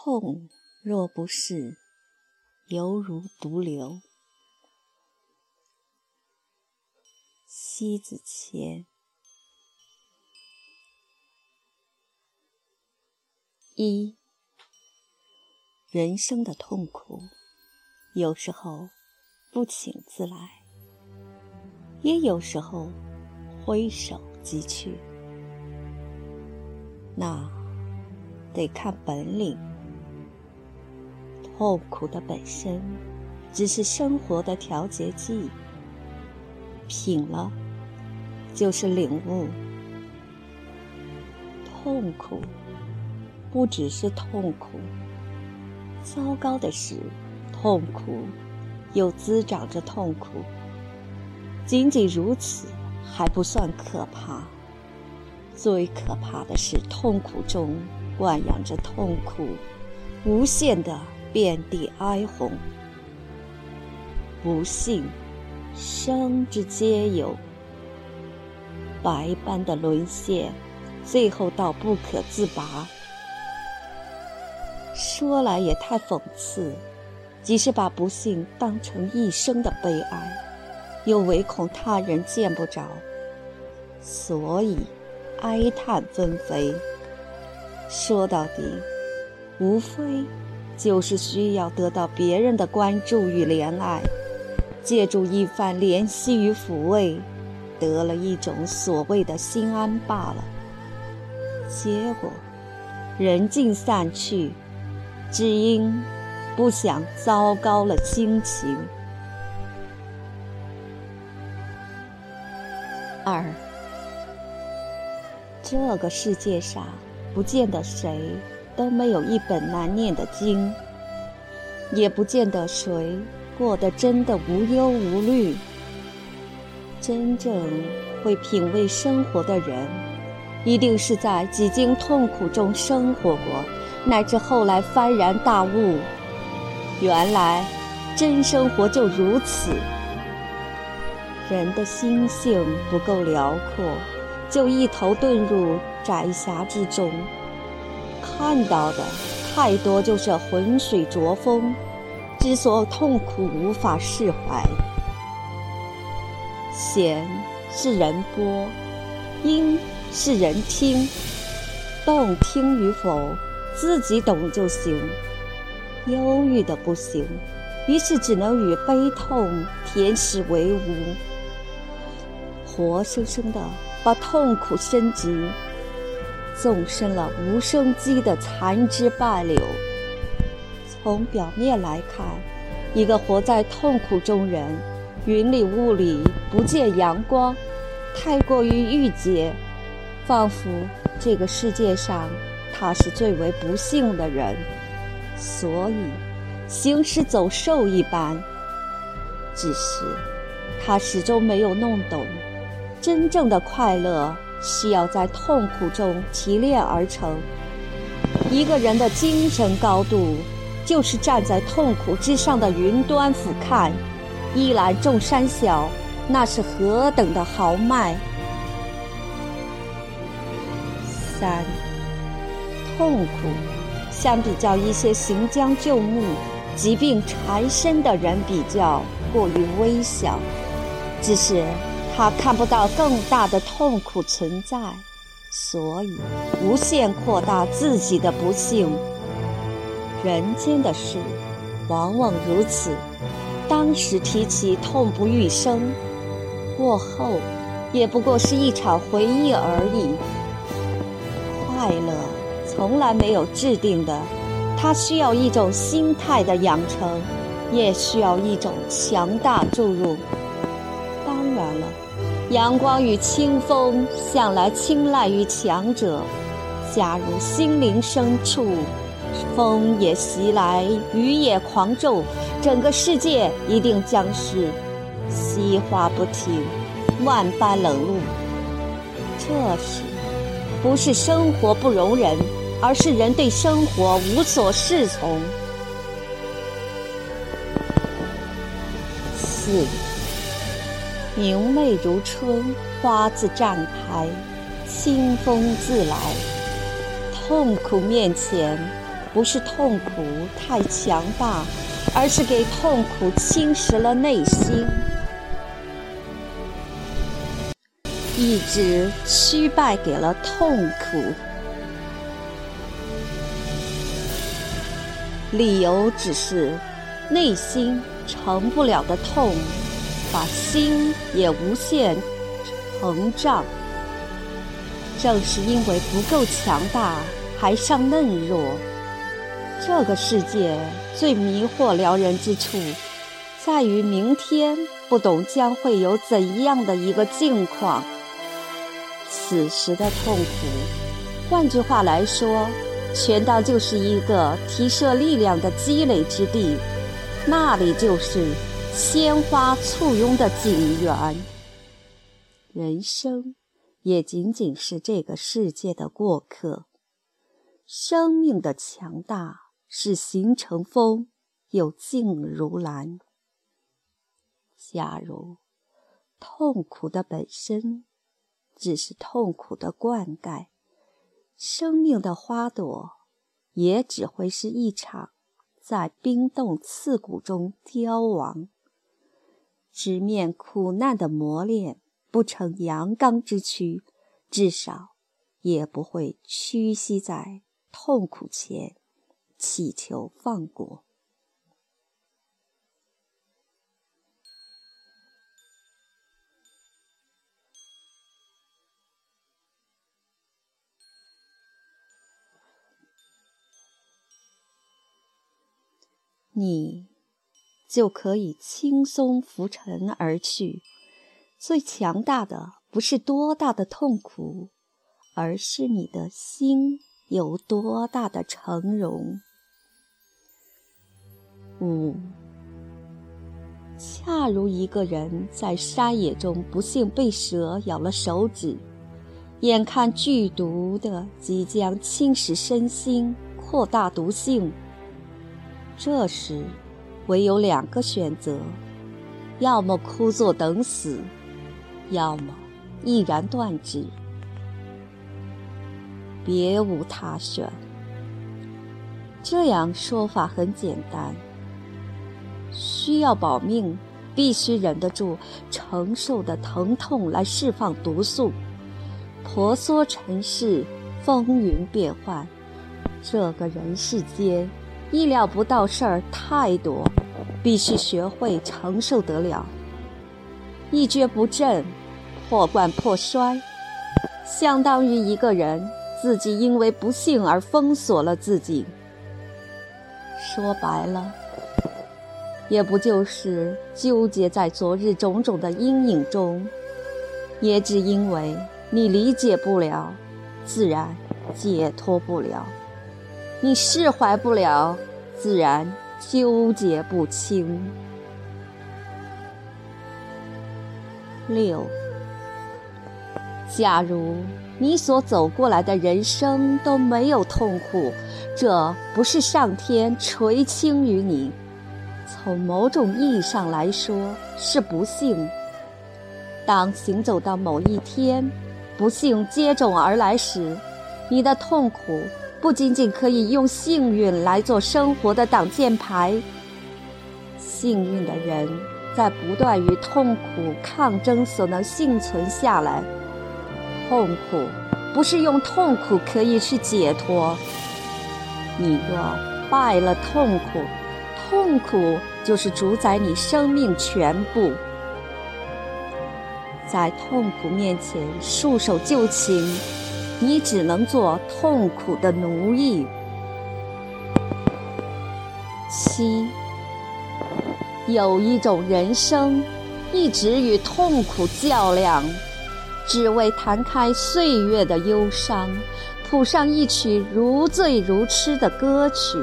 痛若不是，犹如毒瘤。西子谦。一，人生的痛苦，有时候不请自来，也有时候挥手即去。那得看本领。痛苦的本身，只是生活的调节剂。品了，就是领悟。痛苦不只是痛苦，糟糕的是，痛苦又滋长着痛苦。仅仅如此还不算可怕，最可怕的是痛苦中惯养着痛苦，无限的。遍地哀鸿，不幸，生之皆有。百般的沦陷，最后到不可自拔。说来也太讽刺，即使把不幸当成一生的悲哀，又唯恐他人见不着，所以哀叹纷飞。说到底，无非。就是需要得到别人的关注与怜爱，借助一番怜惜与抚慰，得了一种所谓的心安罢了。结果人尽散去，只因不想糟糕了心情。二，这个世界上不见得谁。都没有一本难念的经，也不见得谁过得真的无忧无虑。真正会品味生活的人，一定是在几经痛苦中生活过，乃至后来幡然大悟，原来真生活就如此。人的心性不够辽阔，就一头遁入窄狭之中。看到的太多就是浑水浊风，之所痛苦无法释怀。弦是人拨，音是人听，动听与否自己懂就行。忧郁的不行，于是只能与悲痛填实为伍，活生生的把痛苦升级。纵身了无生机的残枝败柳。从表面来看，一个活在痛苦中人，云里雾里不见阳光，太过于郁结，仿佛这个世界上他是最为不幸的人，所以行尸走兽一般。只是他始终没有弄懂，真正的快乐。需要在痛苦中提炼而成。一个人的精神高度，就是站在痛苦之上的云端俯瞰，一览众山小，那是何等的豪迈！三，痛苦，相比较一些行将就木、疾病缠身的人比较，过于微小，只是。他看不到更大的痛苦存在，所以无限扩大自己的不幸。人间的事，往往如此。当时提起痛不欲生，过后也不过是一场回忆而已。快乐从来没有制定的，它需要一种心态的养成，也需要一种强大注入。阳光与清风向来青睐于强者。假如心灵深处，风也袭来，雨也狂骤，整个世界一定将是稀花不停，万般冷露。这时，不是生活不容人，而是人对生活无所适从。四。明媚如春，花自绽开，清风自来。痛苦面前，不是痛苦太强大，而是给痛苦侵蚀了内心，意志屈败给了痛苦。理由只是内心成不了的痛，把心也无限膨胀。正是因为不够强大，还尚嫩弱。这个世界最迷惑撩人之处，在于明天不懂将会有怎样的一个境况。此时的痛苦，换句话来说，全当就是一个提射力量的积累之地，那里就是鲜花簇拥的景园。人生。也仅仅是这个世界的过客。生命的强大是形成风，又静如兰。假如痛苦的本身只是痛苦的灌溉，生命的花朵也只会是一场在冰冻刺骨中凋亡。直面苦难的磨练。不成阳刚之躯，至少也不会屈膝在痛苦前，祈求放过。你就可以轻松浮沉而去。最强大的不是多大的痛苦，而是你的心有多大的成容。五，恰如一个人在山野中不幸被蛇咬了手指，眼看剧毒的即将侵蚀身心，扩大毒性，这时唯有两个选择：要么枯坐等死。要么毅然断指，别无他选。这样说法很简单：需要保命，必须忍得住承受的疼痛来释放毒素。婆娑尘世，风云变幻，这个人世间，意料不到事儿太多，必须学会承受得了。一蹶不振，破罐破摔，相当于一个人自己因为不幸而封锁了自己。说白了，也不就是纠结在昨日种种的阴影中，也只因为你理解不了，自然解脱不了；你释怀不了，自然纠结不清。六，假如你所走过来的人生都没有痛苦，这不是上天垂青于你，从某种意义上来说是不幸。当行走到某一天，不幸接踵而来时，你的痛苦不仅仅可以用幸运来做生活的挡箭牌。幸运的人。在不断与痛苦抗争所能幸存下来，痛苦不是用痛苦可以去解脱。你若败了痛苦，痛苦就是主宰你生命全部。在痛苦面前束手就擒，你只能做痛苦的奴役。七。有一种人生，一直与痛苦较量，只为弹开岁月的忧伤，谱上一曲如醉如痴的歌曲。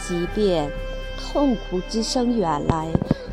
即便痛苦之声远来，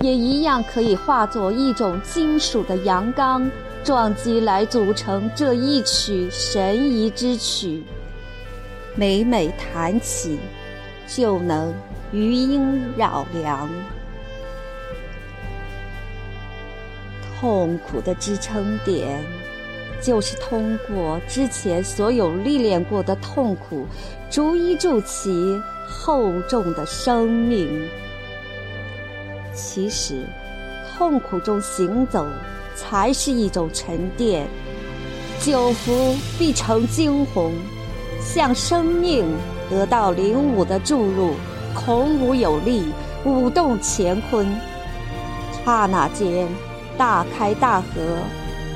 也一样可以化作一种金属的阳刚，撞击来组成这一曲神遗之曲。每每弹起，就能余音绕梁。痛苦的支撑点，就是通过之前所有历练过的痛苦，逐一筑起厚重的生命。其实，痛苦中行走才是一种沉淀。久服必成惊鸿，向生命得到灵武的注入，孔武有力，舞动乾坤。刹那间，大开大合，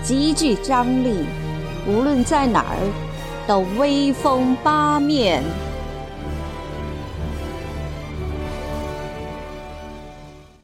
极具张力，无论在哪儿，都威风八面。